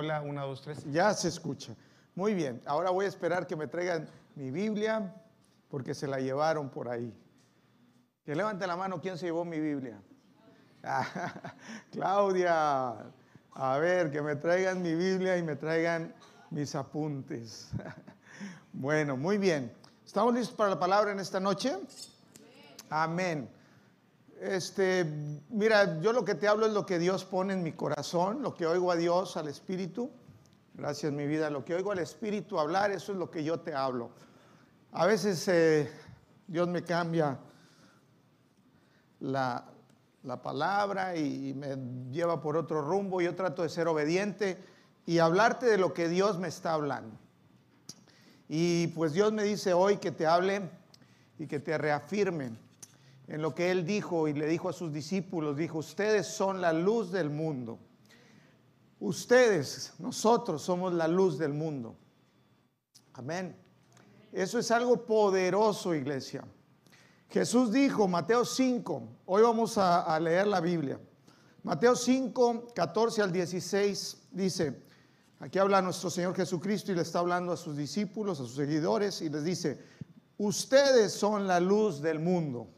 Hola, una, dos, tres. Ya se escucha. Muy bien. Ahora voy a esperar que me traigan mi Biblia porque se la llevaron por ahí. Que levante la mano, ¿quién se llevó mi Biblia? Claudia. A ver, que me traigan mi Biblia y me traigan mis apuntes. bueno, muy bien. ¿Estamos listos para la palabra en esta noche? Amén. Este, mira, yo lo que te hablo es lo que Dios pone en mi corazón, lo que oigo a Dios, al Espíritu. Gracias, mi vida. Lo que oigo al Espíritu hablar, eso es lo que yo te hablo. A veces eh, Dios me cambia la, la palabra y me lleva por otro rumbo. Yo trato de ser obediente y hablarte de lo que Dios me está hablando. Y pues Dios me dice hoy que te hable y que te reafirme en lo que él dijo y le dijo a sus discípulos, dijo, ustedes son la luz del mundo. Ustedes, nosotros somos la luz del mundo. Amén. Eso es algo poderoso, iglesia. Jesús dijo, Mateo 5, hoy vamos a, a, leer la Biblia. Mateo 5, 14 al 16 dice, aquí habla nuestro Señor Jesucristo y le está hablando a sus discípulos, a sus seguidores y les dice, ustedes son la luz del mundo.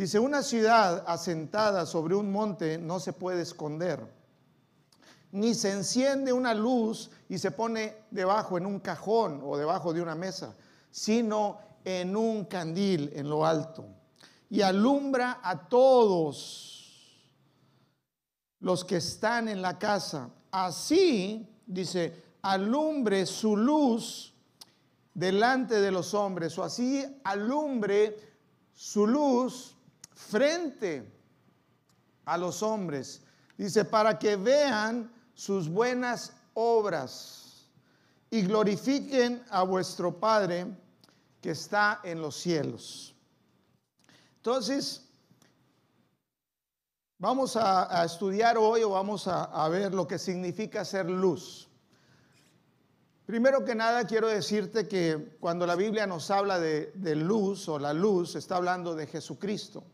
Dice, una ciudad asentada sobre un monte no se puede esconder, ni se enciende una luz y se pone debajo en un cajón o debajo de una mesa, sino en un candil en lo alto y alumbra a todos los que están en la casa. Así, dice, alumbre su luz delante de los hombres, o así alumbre su luz frente a los hombres. Dice, para que vean sus buenas obras y glorifiquen a vuestro Padre que está en los cielos. Entonces, vamos a, estudiar hoy o vamos a, ver lo que significa ser luz. Primero que nada, quiero decirte que cuando la Biblia nos habla de luz o la luz, está hablando de Jesucristo.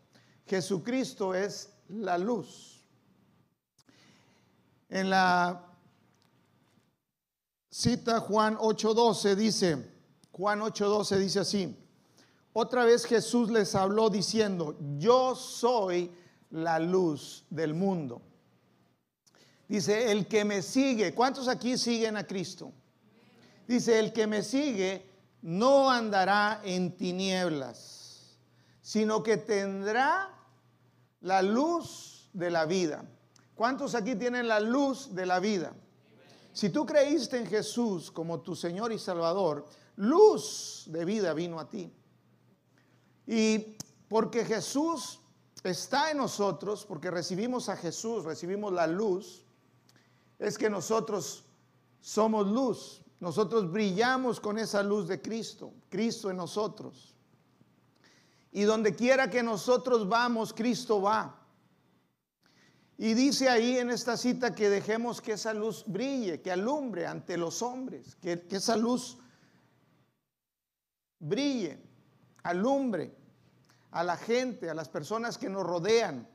Jesucristo es la luz. En la cita Juan 8:12 dice, Juan 8:12 dice así, otra vez Jesús les habló diciendo, yo soy la luz del mundo. Dice, el que me sigue, ¿cuántos aquí siguen a Cristo? Dice, el que me sigue no andará en tinieblas, sino que tendrá la luz de la vida. ¿Cuántos aquí tienen la luz de la vida? Si tú creíste en Jesús como tu Señor y Salvador, luz de vida vino a ti. Y porque Jesús está en nosotros, porque recibimos a Jesús, recibimos la luz, es que nosotros somos luz. Nosotros brillamos con esa luz de Cristo, Cristo en nosotros. Y donde quiera que nosotros vamos, Cristo va. Y dice ahí en esta cita que dejemos que esa luz brille, que alumbre ante los hombres, que, que esa luz brille, alumbre a la gente, a las personas que nos rodean.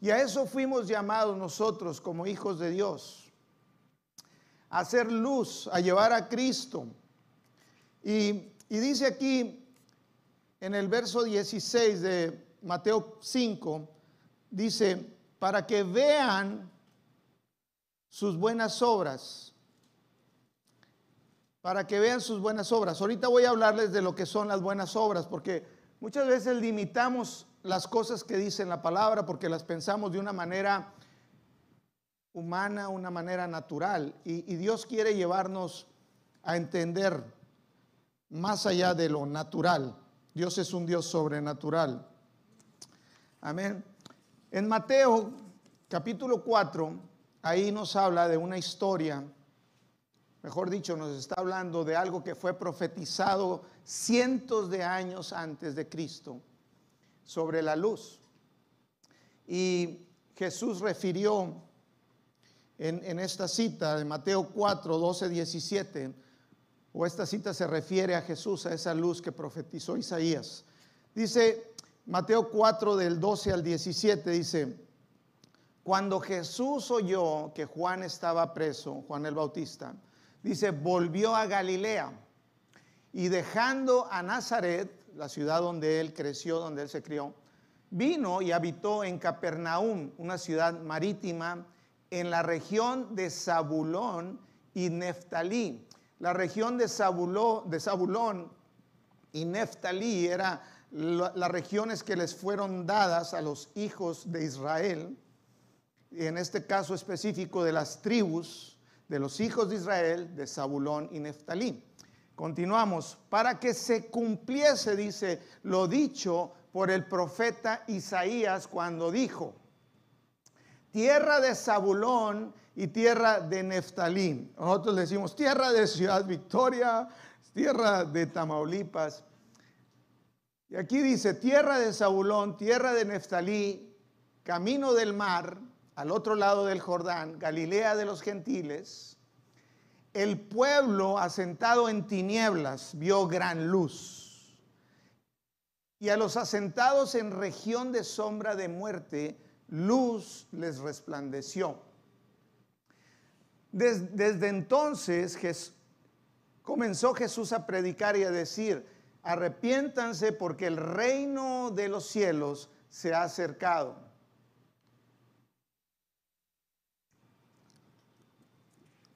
Y a eso fuimos llamados nosotros como hijos de Dios, a hacer luz, a llevar a Cristo. Y, y dice aquí en el verso 16 de Mateo 5, dice, para que vean sus buenas obras, para que vean sus buenas obras. Ahorita voy a hablarles de lo que son las buenas obras, porque muchas veces limitamos las cosas que dice la palabra porque las pensamos de una manera humana, una manera natural, y, y Dios quiere llevarnos a entender más allá de lo natural. Dios es un Dios sobrenatural. Amén. En Mateo capítulo 4, ahí nos habla de una historia, mejor dicho, nos está hablando de algo que fue profetizado cientos de años antes de Cristo sobre la luz. Y Jesús refirió en, en esta cita de Mateo 4, 12, 17, o esta cita se refiere a Jesús, a esa luz que profetizó Isaías. Dice Mateo 4 del 12 al 17, dice, Cuando Jesús oyó que Juan estaba preso, Juan el Bautista, dice, volvió a Galilea y dejando a Nazaret, la ciudad donde él creció, donde él se crió, vino y habitó en Capernaum, una ciudad marítima en la región de Zabulón y Neftalí. La región de, de Zabulón y Neftalí era las regiones que les fueron dadas a los hijos de Israel, en este caso específico de las tribus de los hijos de Israel, de Zabulón y Neftalí. Continuamos, para que se cumpliese, dice, lo dicho por el profeta Isaías cuando dijo, tierra de Zabulón y tierra de Neftalí. Nosotros decimos tierra de Ciudad Victoria, tierra de Tamaulipas. Y aquí dice, tierra de Zabulón, tierra de Neftalí, camino del mar, al otro lado del Jordán, Galilea de los gentiles, el pueblo asentado en tinieblas vio gran luz. Y a los asentados en región de sombra de muerte, luz les resplandeció. desde entonces comenzó Jesús a predicar y a decir, arrepiéntanse porque el reino de los cielos se ha acercado.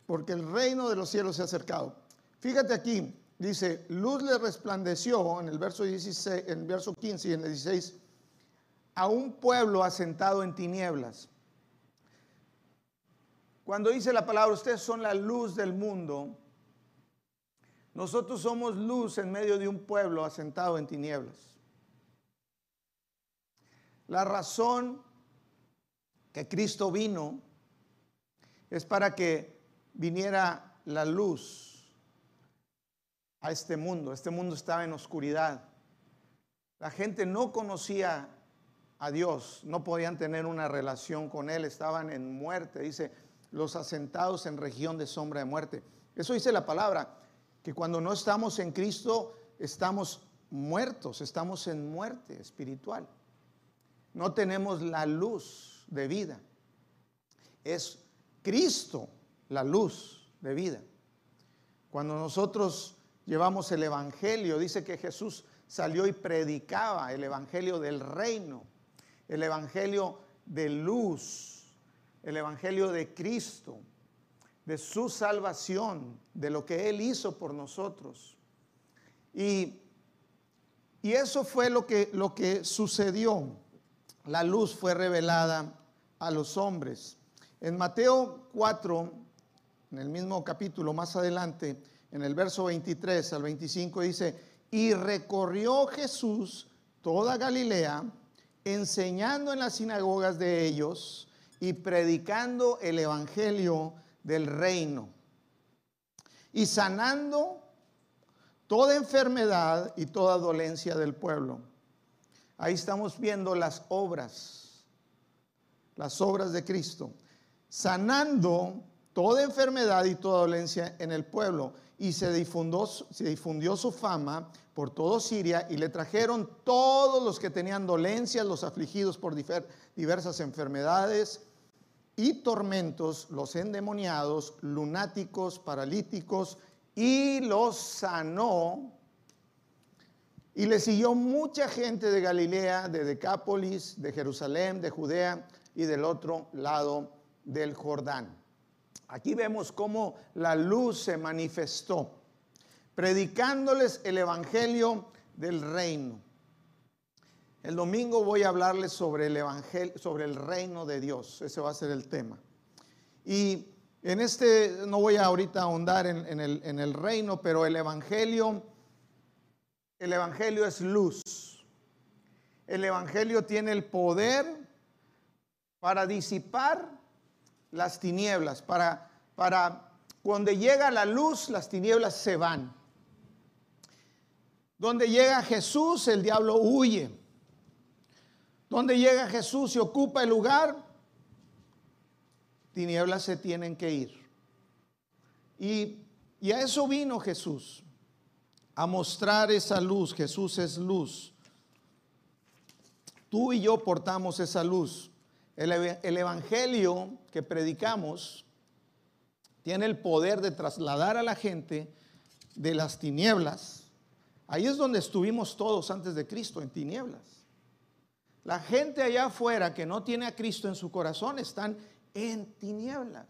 Porque el reino de los cielos se ha acercado. Fíjate aquí, dice, luz le resplandeció en el verso 16, en el verso 15 y en el 16 a un pueblo asentado en tinieblas. Cuando dice la palabra, ustedes son la luz del mundo, nosotros somos luz en medio de un pueblo asentado en tinieblas. La razón que Cristo vino es para que viniera la luz a este mundo. Este mundo estaba en oscuridad. La gente no conocía a Dios, no podían tener una relación con Él, estaban en muerte. Dice, los asentados en región de sombra de muerte. Eso dice la palabra que cuando no estamos en Cristo estamos muertos, estamos en muerte espiritual. No tenemos la luz de vida. Es Cristo la luz de vida. Cuando nosotros llevamos el Evangelio, dice que Jesús salió y predicaba el Evangelio del reino, el Evangelio de luz, el Evangelio de Cristo de su salvación, de lo que Él hizo por nosotros. Y, y eso fue lo que, lo que sucedió. La luz fue revelada a los hombres. En Mateo 4, en el mismo capítulo más adelante, en el verso 23 al 25 dice, y recorrió Jesús toda Galilea, enseñando en las sinagogas de ellos y predicando el Evangelio del reino y sanando toda enfermedad y toda dolencia del pueblo. Ahí estamos viendo las obras, las obras de Cristo, sanando toda enfermedad y toda dolencia en el pueblo. Y se difundió, se difundió su fama por todo Siria y le trajeron todos los que tenían dolencias, los afligidos por diversas enfermedades y tormentos, los endemoniados, lunáticos, paralíticos, y los sanó. Y le siguió mucha gente de Galilea, de Decápolis, de Jerusalén, de Judea y del otro lado del Jordán. Aquí vemos cómo la luz se manifestó, predicándoles el Evangelio del reino. El domingo voy a hablarles sobre el evangelio, sobre el reino de Dios. Ese va a ser el tema. Y en este, no voy a ahorita ahondar en, el, en el reino, pero el evangelio, el evangelio es luz. El evangelio tiene el poder para disipar las tinieblas, para, para cuando llega la luz, las tinieblas se van. Donde llega Jesús, el diablo huye. Donde llega Jesús y ocupa el lugar, tinieblas se tienen que ir. Y, y, a eso vino Jesús, a mostrar esa luz. Jesús es luz. Tú y yo portamos esa luz. El, el evangelio que predicamos tiene el poder de trasladar a la gente de las tinieblas. Ahí es donde estuvimos todos antes de Cristo, en tinieblas. La gente allá afuera que no tiene a Cristo en su corazón están en tinieblas.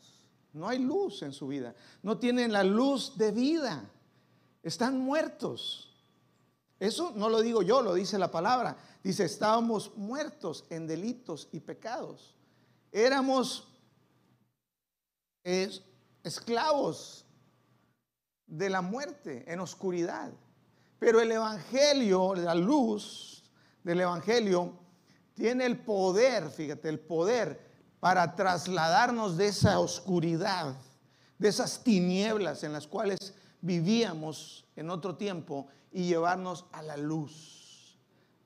No hay luz en su vida. No tienen la luz de vida. Están muertos. Eso no lo digo yo, lo dice la palabra. Dice, estábamos muertos en delitos y pecados. Éramos esclavos de la muerte en oscuridad. Pero el Evangelio, la luz del Evangelio, tiene el poder, fíjate, el poder para trasladarnos de esa oscuridad, de esas tinieblas en las cuales vivíamos en otro tiempo y llevarnos a la luz,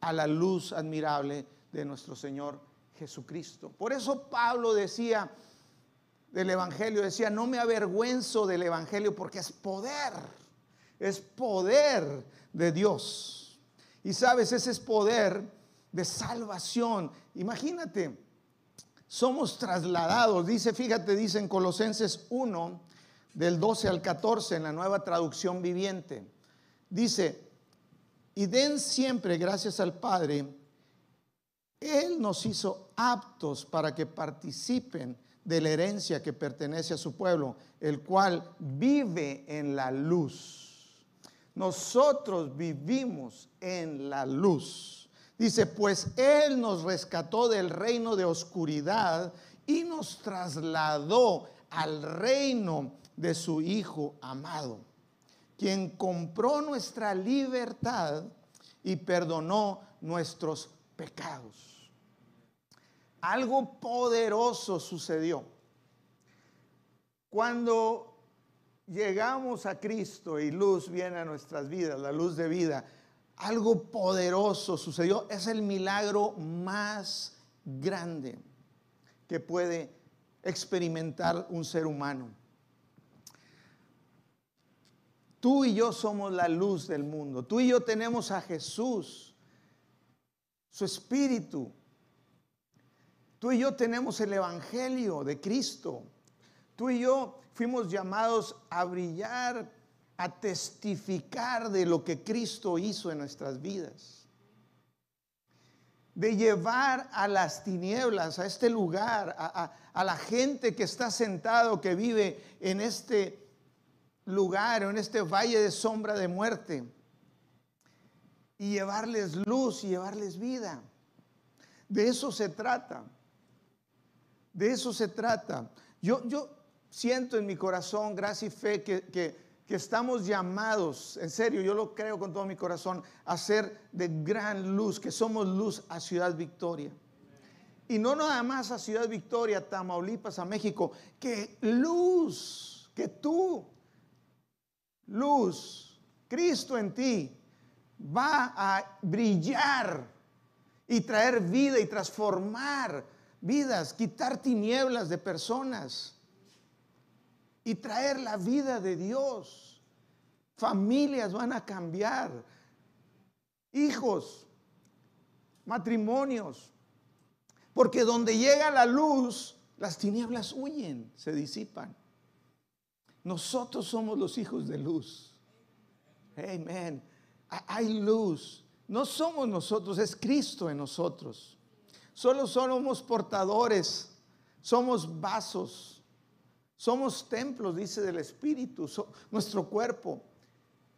a la luz admirable de nuestro Señor Jesucristo. Por eso Pablo decía del Evangelio, decía, no me avergüenzo del Evangelio porque es poder, es poder de Dios. Y sabes, ese es poder de salvación. Imagínate, somos trasladados, dice, fíjate, dice en Colosenses 1, del 12 al 14, en la nueva traducción viviente. Dice, y den siempre gracias al Padre, Él nos hizo aptos para que participen de la herencia que pertenece a su pueblo, el cual vive en la luz. Nosotros vivimos en la luz. Dice, pues Él nos rescató del reino de oscuridad y nos trasladó al reino de su Hijo amado, quien compró nuestra libertad y perdonó nuestros pecados. Algo poderoso sucedió. Cuando llegamos a Cristo y luz viene a nuestras vidas, la luz de vida, algo poderoso sucedió. Es el milagro más grande que puede experimentar un ser humano. Tú y yo somos la luz del mundo. Tú y yo tenemos a Jesús, su espíritu. Tú y yo tenemos el Evangelio de Cristo. Tú y yo fuimos llamados a brillar a testificar de lo que Cristo hizo en nuestras vidas. De llevar a las tinieblas, a este lugar, a, la gente que está sentado, que vive en este lugar, en este valle de sombra de muerte, y llevarles luz y llevarles vida. De eso se trata. De eso se trata. Yo, yo siento en mi corazón gracia y fe que, que que estamos llamados, en serio, yo lo creo con todo mi corazón, a ser de gran luz, que somos luz a Ciudad Victoria. Y no nada más a Ciudad Victoria, Tamaulipas, a México, que luz, que tú, luz, Cristo en ti, va a brillar y traer vida y transformar vidas, quitar tinieblas de personas y traer la vida de Dios. Familias van a cambiar. Hijos, matrimonios. Porque donde llega la luz, las tinieblas huyen, se disipan. Nosotros somos los hijos de luz. Amén. Hay luz. No somos nosotros, es Cristo en nosotros. Solo somos portadores, somos vasos somos templos, dice del Espíritu, nuestro cuerpo,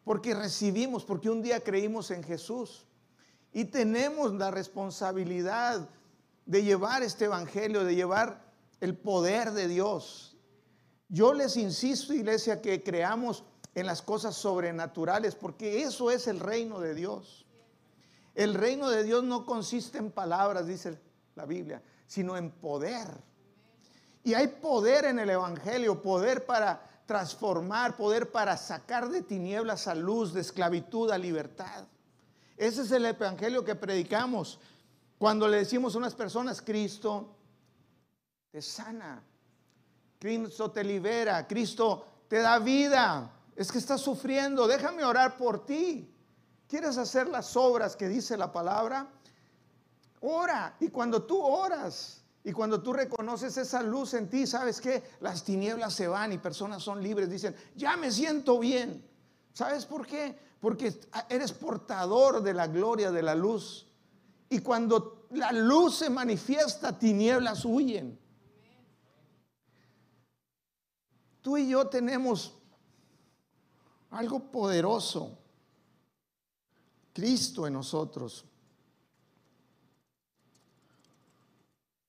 porque recibimos, porque un día creímos en Jesús y tenemos la responsabilidad de llevar este Evangelio, de llevar el poder de Dios. Yo les insisto, iglesia, que creamos en las cosas sobrenaturales, porque eso es el reino de Dios. El reino de Dios no consiste en palabras, dice la Biblia, sino en poder. Y hay poder en el Evangelio, poder para transformar, poder para sacar de tinieblas a luz, de esclavitud a libertad. Ese es el Evangelio que predicamos. Cuando le decimos a unas personas, Cristo te sana, Cristo te libera, Cristo te da vida. Es que estás sufriendo, déjame orar por ti. ¿Quieres hacer las obras que dice la palabra? Ora. Y cuando tú oras, Y cuando tú reconoces esa luz en ti, ¿sabes qué? Las tinieblas se van y personas son libres. Dicen, ya me siento bien. ¿Sabes por qué? Porque eres portador de la gloria de la luz. Y cuando la luz se manifiesta, tinieblas huyen. Tú y yo tenemos algo poderoso. Cristo en nosotros.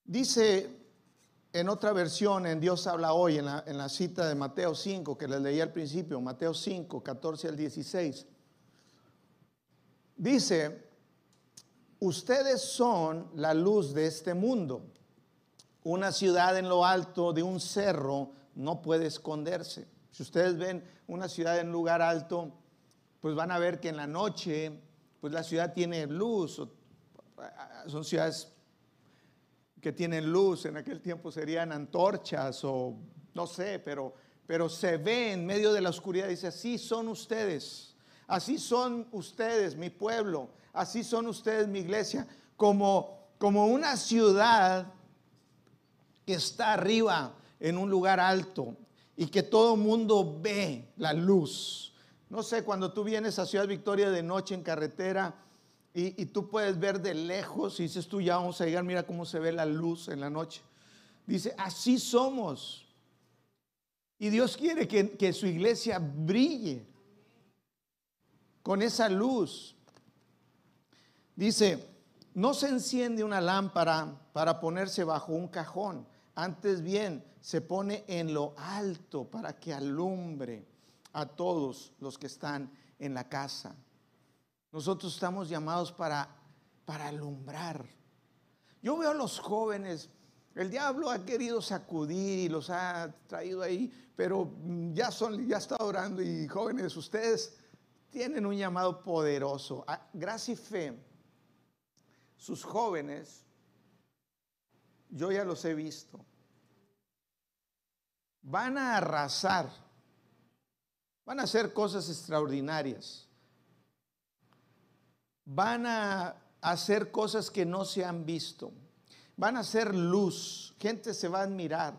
Dice en otra versión, en Dios habla hoy, en la, cita de Mateo 5, que les leí al principio, Mateo 5, 14 al 16. Dice, ustedes son la luz de este mundo. Una ciudad en lo alto de un cerro no puede esconderse. Si ustedes ven una ciudad en lugar alto, pues van a ver que en la noche, pues la ciudad tiene luz. Son ciudades que tienen luz, en aquel tiempo serían antorchas o no sé, pero, pero se ve en medio de la oscuridad, dice, así son ustedes, así son ustedes, mi pueblo, así son ustedes, mi iglesia, como, como una ciudad que está arriba en un lugar alto y que todo mundo ve la luz. No sé, cuando tú vienes a Ciudad Victoria de noche en carretera y, tú puedes ver de lejos y dices tú ya vamos a llegar, mira cómo se ve la luz en la noche. Dice, así somos. Y Dios quiere que, que su iglesia brille con esa luz. Dice, no se enciende una lámpara para ponerse bajo un cajón, antes bien se pone en lo alto para que alumbre a todos los que están en la casa. Nosotros estamos llamados para, para alumbrar. Yo veo a los jóvenes, el diablo ha querido sacudir y los ha traído ahí, pero ya son, ya está orando y jóvenes, ustedes tienen un llamado poderoso. Ah, gracia y fe sus jóvenes, yo ya los he visto, van a arrasar, van a hacer cosas extraordinarias, van a hacer cosas que no se han visto, van a hacer luz, gente se va a admirar,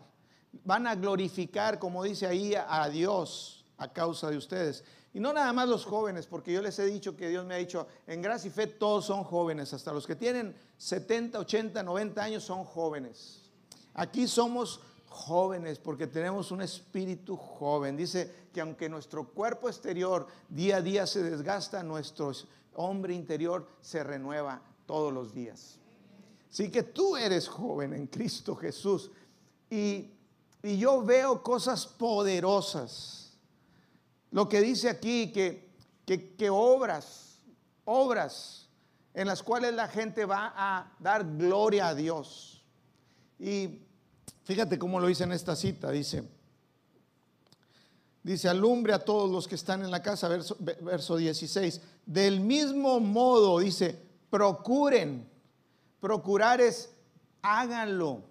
van a glorificar, como dice ahí, a Dios a causa de ustedes. Y no nada más los jóvenes, porque yo les he dicho que Dios me ha dicho, en gracia y fe todos son jóvenes, hasta los que tienen 70, 80, 90 años son jóvenes. Aquí somos jóvenes porque tenemos un espíritu joven. Dice que aunque nuestro cuerpo exterior día a día se desgasta, nuestro hombre interior se renueva todos los días. Así que tú eres joven en Cristo Jesús. Y, y yo veo cosas poderosas lo que dice aquí, que, que, obras, obras en las cuales la gente va a dar gloria a Dios. Y fíjate cómo lo dice en esta cita, dice, dice, alumbre a todos los que están en la casa, verso, verso 16. Del mismo modo, dice, procuren, procurar es, háganlo.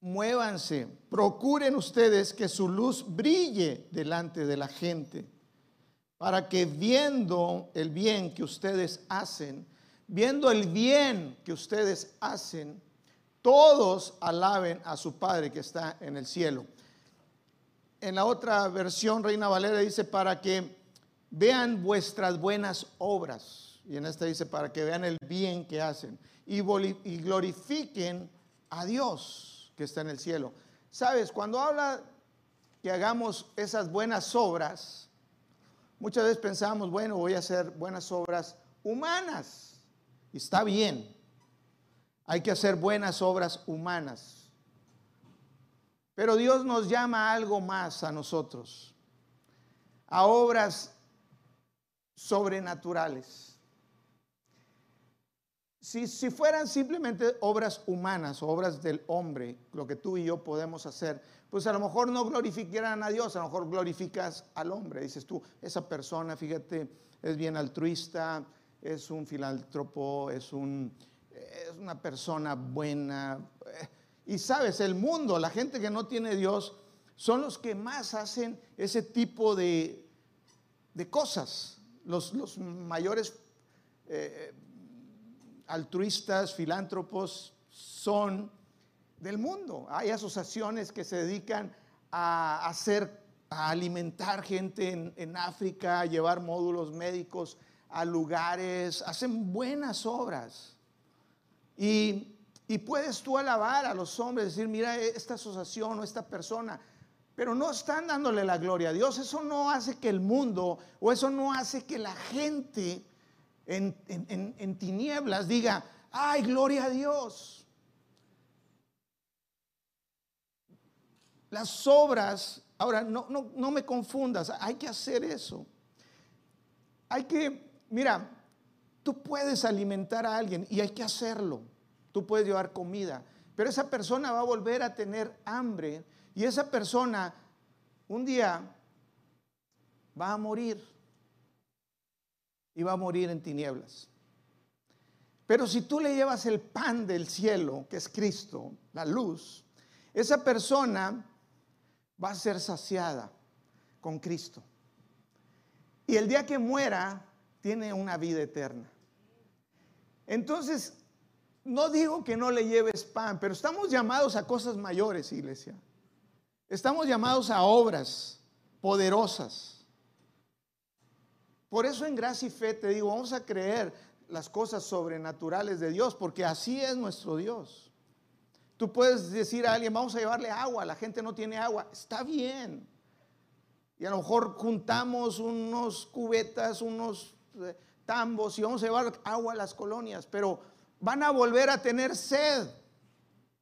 Muévanse, procuren ustedes que su luz brille delante de la gente, para que viendo el bien que ustedes hacen, viendo el bien que ustedes hacen, todos alaben a su Padre que está en el cielo. En la otra versión, Reina Valera dice, para que vean vuestras buenas obras. Y en esta dice, para que vean el bien que hacen y glorifiquen a Dios que está en el cielo. Sabes, cuando habla que hagamos esas buenas obras, muchas veces pensamos, bueno, voy a hacer buenas obras humanas. está bien. Hay que hacer buenas obras humanas. Pero Dios nos llama a algo más a nosotros, a obras sobrenaturales. Si, fueran simplemente obras humanas obras del hombre, lo que tú y yo podemos hacer, pues a lo mejor no glorificaran a Dios, a lo mejor glorificas al hombre. Dices tú, esa persona, fíjate, es bien altruista, es un filántropo, es, un, es una persona buena. Y sabes, el mundo, la gente que no tiene Dios, son los que más hacen ese tipo de, de cosas. Los, los mayores eh, altruistas, filántropos, son del mundo. Hay asociaciones que se dedican a hacer, a alimentar gente en, en África, a llevar módulos médicos a lugares, hacen buenas obras. Y, puedes tú alabar a los hombres, decir, mira esta asociación o esta persona, pero no están dándole la gloria a Dios. Eso no hace que el mundo o eso no hace que la gente en, en, en tinieblas diga, ay, gloria a Dios. Las obras, ahora no, no, no me confundas, hay que hacer eso. Hay que mira, tú puedes alimentar a alguien y hay que hacerlo. Tú puedes llevar comida, pero esa persona va a volver a tener hambre y esa persona un día va a morir y va a morir en tinieblas. Pero si tú le llevas el pan del cielo, que es Cristo, la luz, esa persona va a ser saciada con Cristo. Y el día que muera, tiene una vida eterna. Entonces, no digo que no le lleves pan, pero estamos llamados a cosas mayores, iglesia. Estamos llamados a obras poderosas. Por eso en gracia y fe te digo, vamos a creer las cosas sobrenaturales de Dios, porque así es nuestro Dios. Tú puedes decir a alguien, vamos a llevarle agua, la gente no tiene agua, está bien. Y a lo mejor juntamos unos cubetas, unos tambos y vamos a llevar agua a las colonias, pero van a volver a tener sed.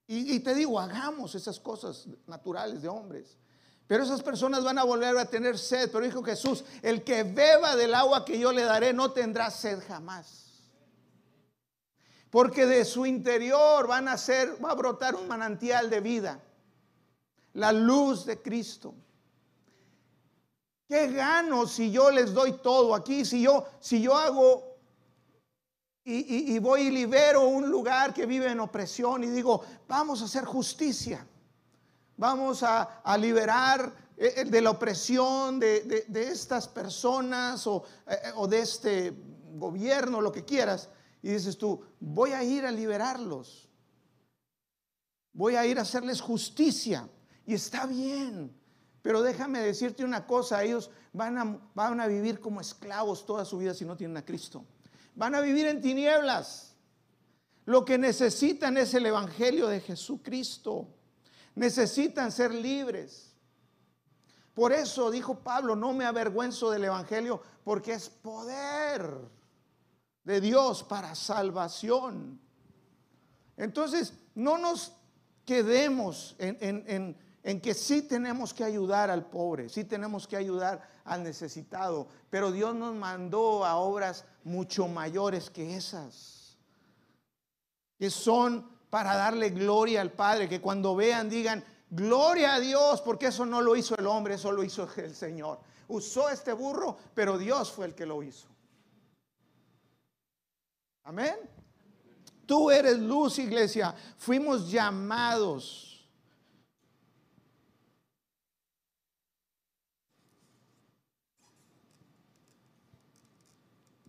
Y, te digo, hagamos esas cosas naturales de hombres. Pero esas personas van a volver a tener sed. Pero dijo Jesús, el que beba del agua que yo le daré no tendrá sed jamás. Porque de su interior van a ser, va a brotar un manantial de vida. La luz de Cristo. ¿Qué gano si yo les doy todo aquí? Si yo, si yo hago y, voy y libero un lugar que vive en opresión y digo, vamos a hacer justicia, vamos a, liberar eh, eh, de la opresión de, estas personas o, eh, o de este gobierno, lo que quieras. Y dices tú, voy a ir a liberarlos, voy a ir a hacerles justicia. Y está bien. Pero déjame decirte una cosa, ellos van a, vivir como esclavos toda su vida si no tienen a Cristo. Van a vivir en tinieblas. Lo que necesitan es el Evangelio de Jesucristo. Necesitan ser libres. Por eso dijo Pablo, no me avergüenzo del Evangelio porque es poder de Dios para salvación. Entonces, no nos quedemos en en que sí tenemos que ayudar al pobre, sí tenemos que ayudar al necesitado, pero Dios nos mandó a obras mucho mayores que esas, que son para darle gloria al Padre, que cuando vean digan, gloria a Dios, porque eso no lo hizo el hombre, eso lo hizo el Señor. Usó este burro, pero Dios fue el que lo hizo. Amén. Tú eres luz, iglesia. Fuimos llamados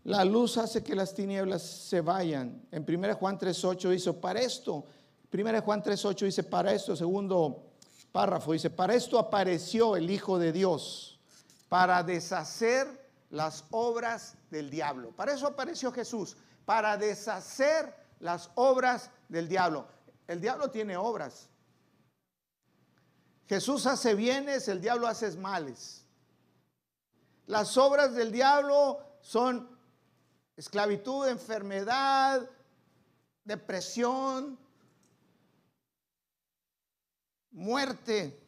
La luz hace que las tinieblas se vayan. En 1 Juan 3.8 dice, para esto, 1 Juan 3.8 dice, para esto, segundo párrafo, dice, para esto apareció el Hijo de Dios, para deshacer las obras del diablo. Para eso apareció Jesús, para deshacer las obras del diablo. El diablo tiene obras. Jesús hace bienes, el diablo hace males. Las obras del diablo son esclavitud, enfermedad, depresión, muerte.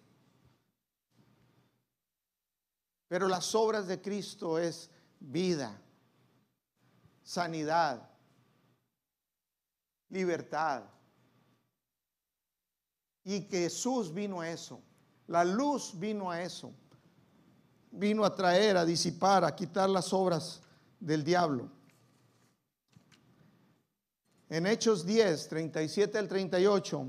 Pero las obras de Cristo es vida, sanidad, libertad. Y Jesús vino a eso. La luz vino a eso. Vino a traer, a disipar, a quitar las obras del diablo. En Hechos 10, 37 al 38,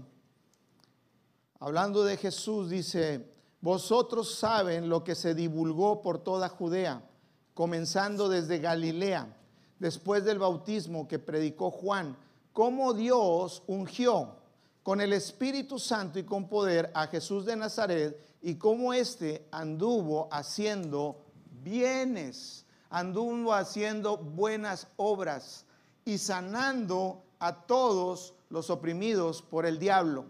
hablando de Jesús, dice, vosotros saben lo que se divulgó por toda Judea, comenzando desde Galilea, después del bautismo que predicó Juan, cómo Dios ungió con el Espíritu Santo y con poder a Jesús de Nazaret y cómo éste anduvo haciendo bienes, anduvo haciendo buenas obras y sanando a todos los oprimidos por el diablo,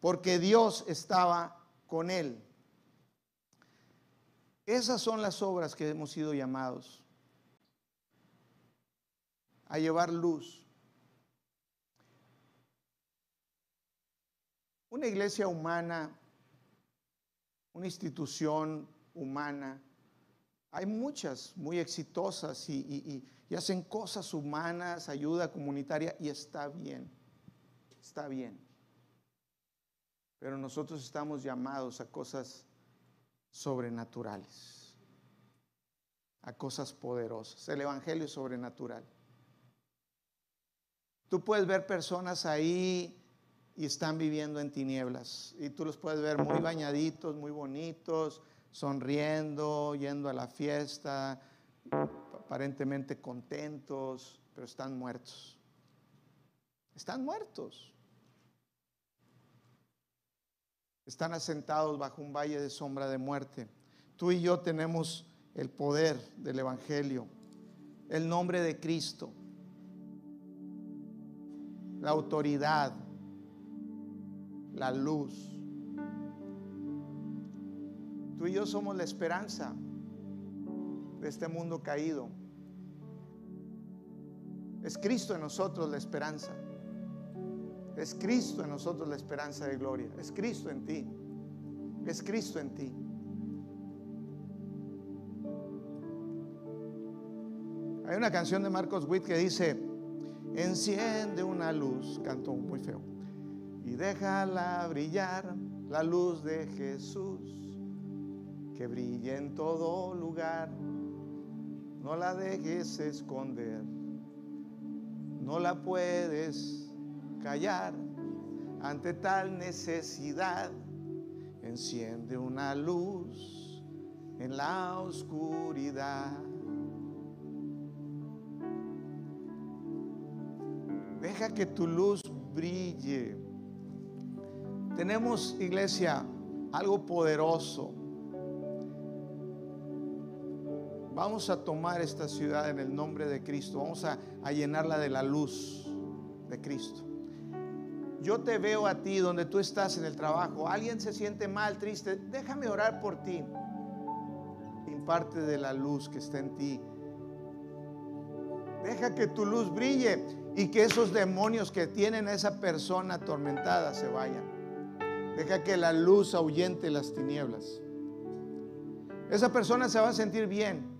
porque Dios estaba con él. Esas son las obras que hemos sido llamados a llevar luz. Una iglesia humana, una institución humana, hay muchas muy exitosas y, hacen cosas humanas, ayuda comunitaria y está bien, está bien. Pero nosotros estamos llamados a cosas sobrenaturales, a cosas poderosas. El Evangelio es sobrenatural. Tú puedes ver personas ahí y están viviendo en tinieblas. Y tú los puedes ver muy bañaditos, muy bonitos, sonriendo, yendo a la fiesta, aparentemente contentos, pero están muertos. Están muertos. están asentados bajo un valle de sombra de muerte. Tú y yo tenemos el poder del Evangelio, el nombre de Cristo, la autoridad, la luz. Tú y yo somos la esperanza de este mundo caído. Es Cristo en nosotros la esperanza. Es Cristo en nosotros la esperanza de gloria. Es Cristo en ti. Es Cristo en ti. Hay una canción de Marcos Witt que dice, enciende una luz, canto muy feo, y déjala brillar la luz de Jesús, que brille en todo lugar, no la dejes esconder, no la puedes callar ante tal necesidad. Enciende una luz en la oscuridad. Deja que tu luz brille. Tenemos, iglesia, algo poderoso. Vamos a tomar esta ciudad en el nombre de Cristo. Vamos a, a llenarla de la luz de Cristo. Yo te veo a ti donde tú estás en el trabajo. Alguien se siente mal, triste. Déjame orar por ti. Imparte de la luz que está en ti. Deja que tu luz brille y que esos demonios que tienen a esa persona atormentada se vayan. Deja que la luz ahuyente las tinieblas. Esa persona se va a sentir bien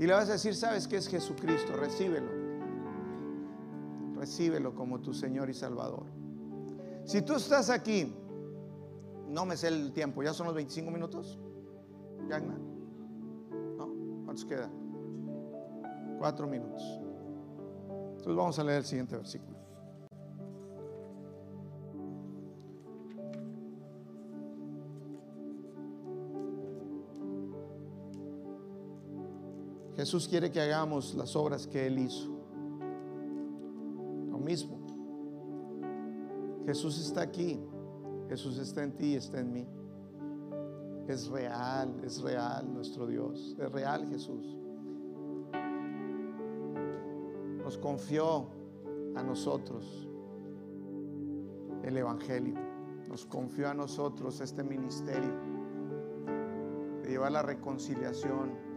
y le vas a decir, ¿sabes qué es Jesucristo? Recíbelo. Recíbelo como tu Señor y Salvador. Si tú estás aquí, no me sé el tiempo, ¿ya son los 25 minutos? ¿No? ¿Cuántos quedan? Cuatro minutos. Entonces vamos a leer el siguiente versículo. Jesús quiere que hagamos las obras que Él hizo. Lo mismo. Jesús está aquí. Jesús está en ti, está en mí. Es real, es real nuestro Dios. Es real Jesús. Nos confió a nosotros el Evangelio. Nos confió a nosotros este ministerio de llevar la reconciliación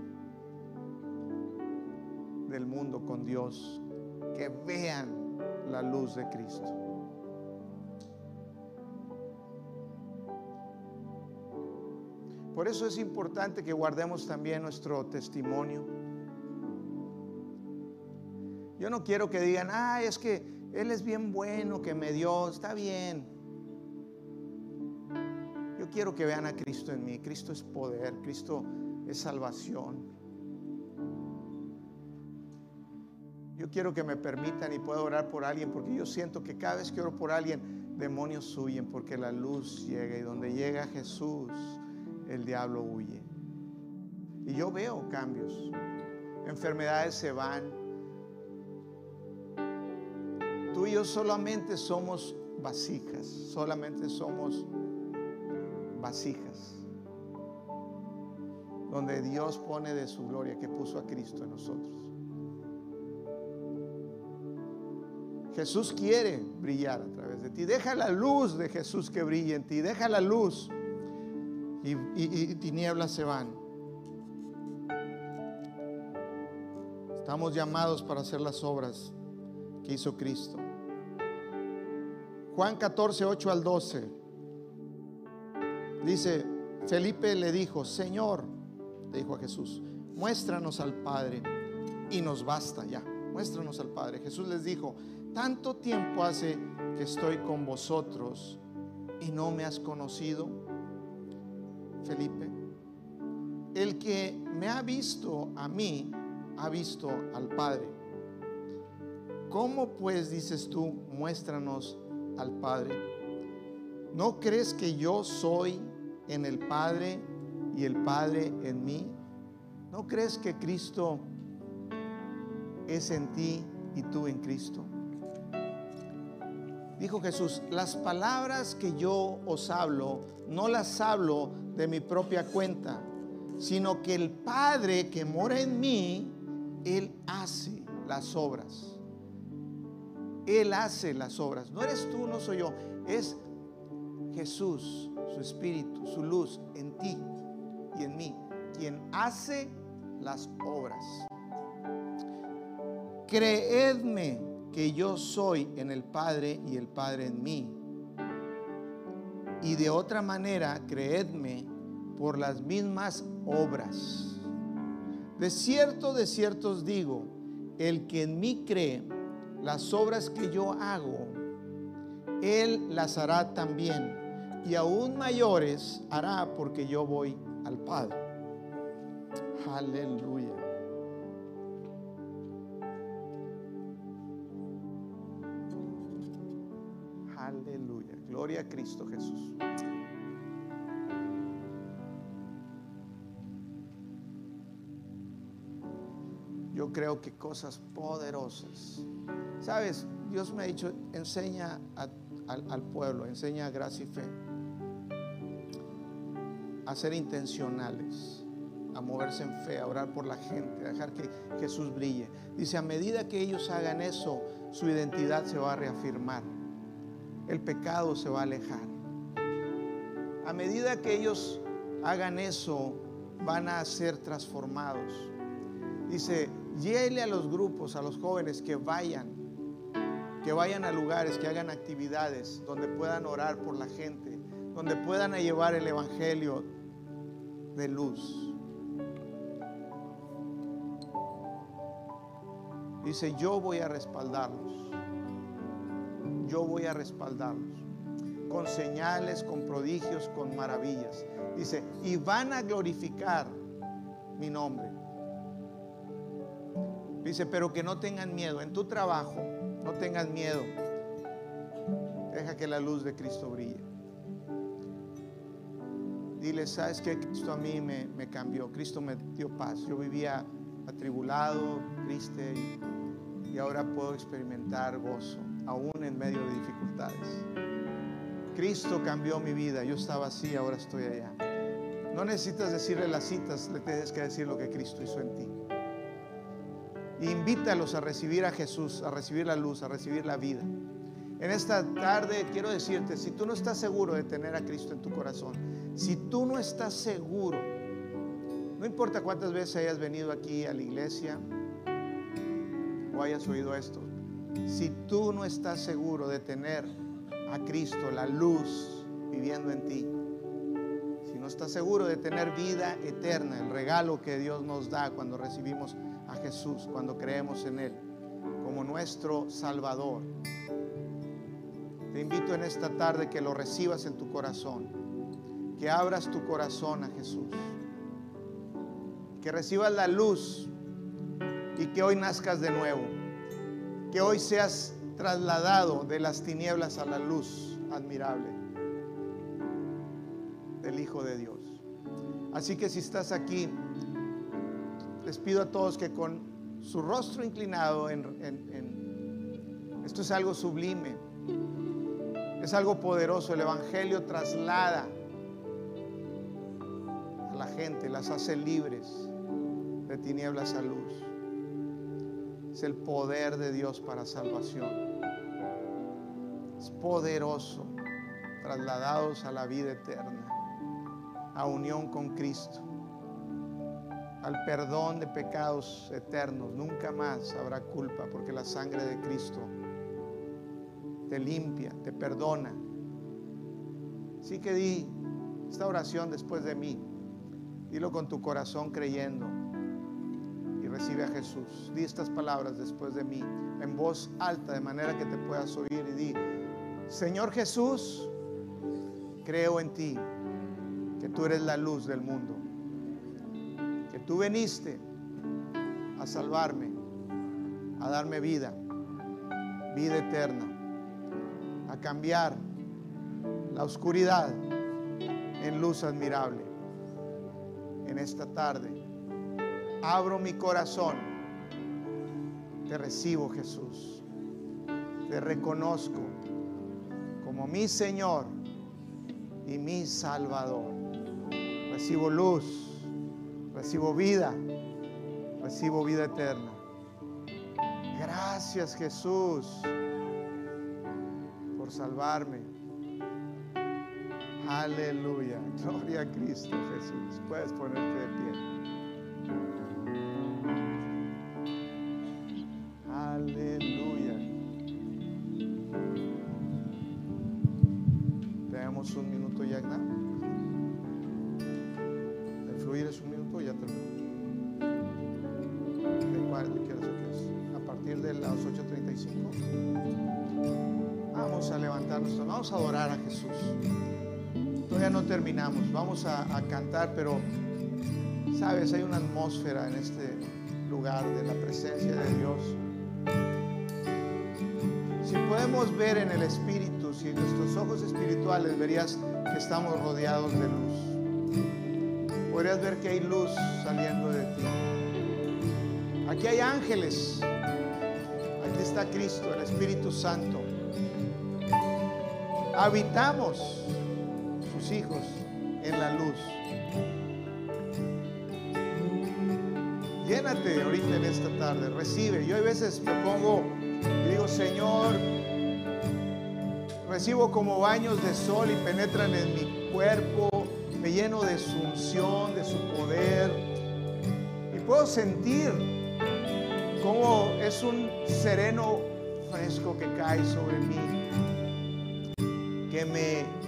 del mundo con Dios. Que vean la luz de Cristo. Por eso es importante que guardemos también nuestro testimonio. Yo no quiero que digan, ah, es que Él es bien bueno, que me dio, está bien. Yo quiero que vean a Cristo en mí. Cristo es poder, Cristo es salvación. Quiero que me permitan y pueda orar por alguien, porque yo siento que cada vez que oro por alguien, demonios huyen, porque la luz llega y donde llega Jesús, el diablo huye. Y yo veo cambios. Enfermedades se van. Tú y yo solamente somos vasijas, solamente somos vasijas, donde Dios pone de su gloria que puso a Cristo en nosotros. Jesús quiere brillar a través de ti. Deja la luz de Jesús que brille en ti. Deja la luz y, y tinieblas se van. Estamos llamados para hacer las obras que hizo Cristo. Juan 14, 8 al 12. Dice, Felipe le dijo, Señor, le dijo a Jesús, muéstranos al Padre y nos basta ya. Muéstranos al Padre. Jesús les dijo, tanto tiempo hace que estoy con vosotros y no me has conocido, Felipe. El que me ha visto a mí, ha visto al Padre. ¿Cómo pues dices tú, muéstranos al Padre? ¿No crees que yo soy en el Padre y el Padre en mí? ¿No crees que Cristo es en ti y tú en Cristo? Dijo Jesús, las palabras que yo os hablo, no las hablo de mi propia cuenta, sino que el Padre que mora en mí, Él hace las obras. Él hace las obras. No eres tú, no soy yo. Es Jesús, su Espíritu, su luz en ti y en mí, quien hace las obras. Creedme que yo soy en el Padre y el Padre en mí. Y de otra manera, creedme por las mismas obras. De cierto, de cierto os digo, el que en mí cree, las obras que yo hago, Él las hará también. Y aún mayores hará porque yo voy al Padre. Aleluya. Gloria a Cristo Jesús. Yo creo que cosas poderosas. Sabes, Dios me ha dicho, enseña al, al pueblo, enseña a gracia y fe a ser intencionales, a moverse en fe, a orar por la gente, a dejar que Jesús brille. Dice, a medida que ellos hagan eso, su identidad se va a reafirmar, el pecado se va a alejar. A medida que ellos hagan eso, van a ser transformados. Dice, llévele a los grupos, a los jóvenes que vayan, que vayan a lugares, que hagan actividades donde puedan orar por la gente, donde puedan llevar el Evangelio de luz. Dice, yo voy a respaldarlos. Yo voy a respaldarlos. Con señales, con prodigios, con maravillas. Dice, y van a glorificar mi nombre. Dice, pero que no tengan miedo. En tu trabajo, no tengas miedo. Deja que la luz de Cristo brille. Dile, ¿sabes que Cristo a mí me, cambió? Cristo me dio paz. Yo vivía atribulado, triste y ahora puedo experimentar gozo, aún en medio de dificultades. Cristo cambió mi vida. Yo estaba así, ahora estoy allá. No necesitas decirle las citas, le tienes que decir lo que Cristo hizo en ti. Invítalos a recibir a Jesús, a recibir la luz, a recibir la vida. En esta tarde quiero decirte, si tú no estás seguro de tener a Cristo en tu corazón, si tú no estás seguro, no importa cuántas veces hayas venido aquí a la iglesia o hayas oído esto, si tú no estás seguro de tener a Cristo, la luz viviendo en ti, si no estás seguro de tener vida eterna, el regalo que Dios nos da cuando recibimos a Jesús, cuando creemos en Él como nuestro Salvador, te invito en esta tarde que lo recibas en tu corazón, que abras tu corazón a Jesús, que recibas la luz y que hoy nazcas de nuevo, que hoy seas trasladado de las tinieblas a la luz admirable del Hijo de Dios. Así que si estás aquí, les pido a todos que con su rostro inclinado Esto es algo sublime. Es algo poderoso. El Evangelio traslada a la gente, las hace libres de tinieblas a luz. Es el poder de Dios para salvación. Es poderoso. Trasladados a la vida eterna, a unión con Cristo, al perdón de pecados eternos. Nunca más habrá culpa porque la sangre de Cristo te limpia, te perdona. Así que di esta oración después de mí. Dilo con tu corazón creyendo recibe a Jesús. Di estas palabras después de mí en voz alta de manera que te puedas oír y di, Señor Jesús, creo en ti, que tú eres la luz del mundo, que tú viniste a salvarme, a darme vida, vida eterna, a cambiar la oscuridad en luz admirable. En esta tarde, abro mi corazón, te recibo Jesús, te reconozco como mi Señor y mi Salvador. Recibo luz, recibo vida, recibo vida eterna. Gracias Jesús por salvarme. Aleluya. Gloria a Cristo Jesús. Puedes ponerte de pie. A, a cantar, pero sabes, hay una atmósfera en este lugar de la presencia de Dios. Si podemos ver en el Espíritu, si en nuestros ojos espirituales verías que estamos rodeados de luz, podrías ver que hay luz saliendo de ti. Aquí hay ángeles, aquí está Cristo, el Espíritu Santo. Habitamos sus hijos en la luz. Llénate ahorita en esta tarde, recibe. Yo a veces me pongo y digo, Señor, recibo como baños de sol y penetran en mi cuerpo, me lleno de su unción, de su poder. Y puedo sentir como es un sereno fresco que cae sobre mí, que me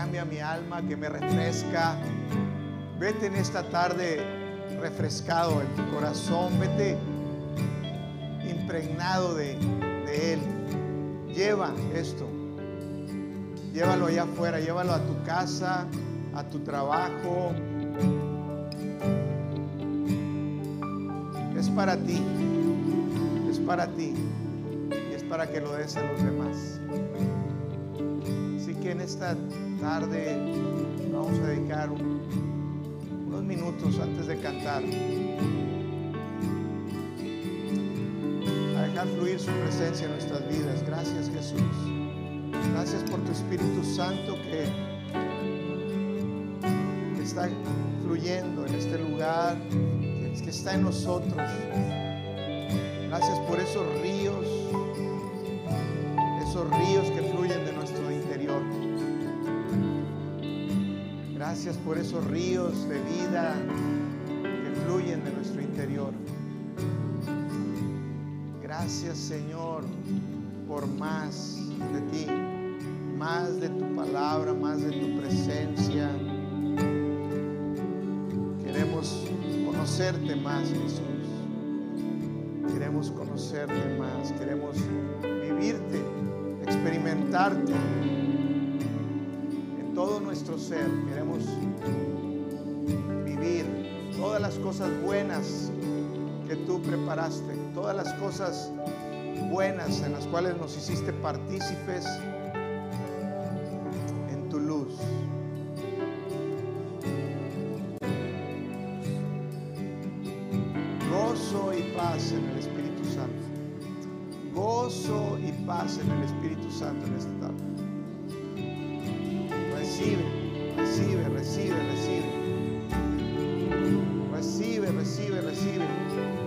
cambia mi alma, que me refresca. Vete en esta tarde refrescado en tu corazón, vete impregnado de, Él. Lleva esto, llévalo allá afuera, llévalo a tu casa, a tu trabajo. Es para ti, es para ti y es para que lo des a los demás. Así que en esta tarde vamos a dedicar un- unos minutos antes de cantar a dejar fluir su presencia en nuestras vidas. Gracias Jesús. Gracias por tu Espíritu Santo que, está fluyendo en este lugar, que está en nosotros. Gracias por esos ríos, esos ríos que Gracias por esos ríos de vida que fluyen de nuestro interior. Gracias Señor por más de ti, más de tu palabra, más de tu presencia. Queremos conocerte más Jesús. Queremos conocerte más, queremos vivirte, experimentarte nuestro ser. Queremos vivir todas las cosas buenas que tú preparaste, todas las cosas buenas en las cuales nos hiciste partícipes en tu luz. Gozo y paz en el Espíritu gozo y paz en el Espíritu Santo en esta tarde. Recibe, recibe, recibe, recibe. Recibe, recibe, recibe.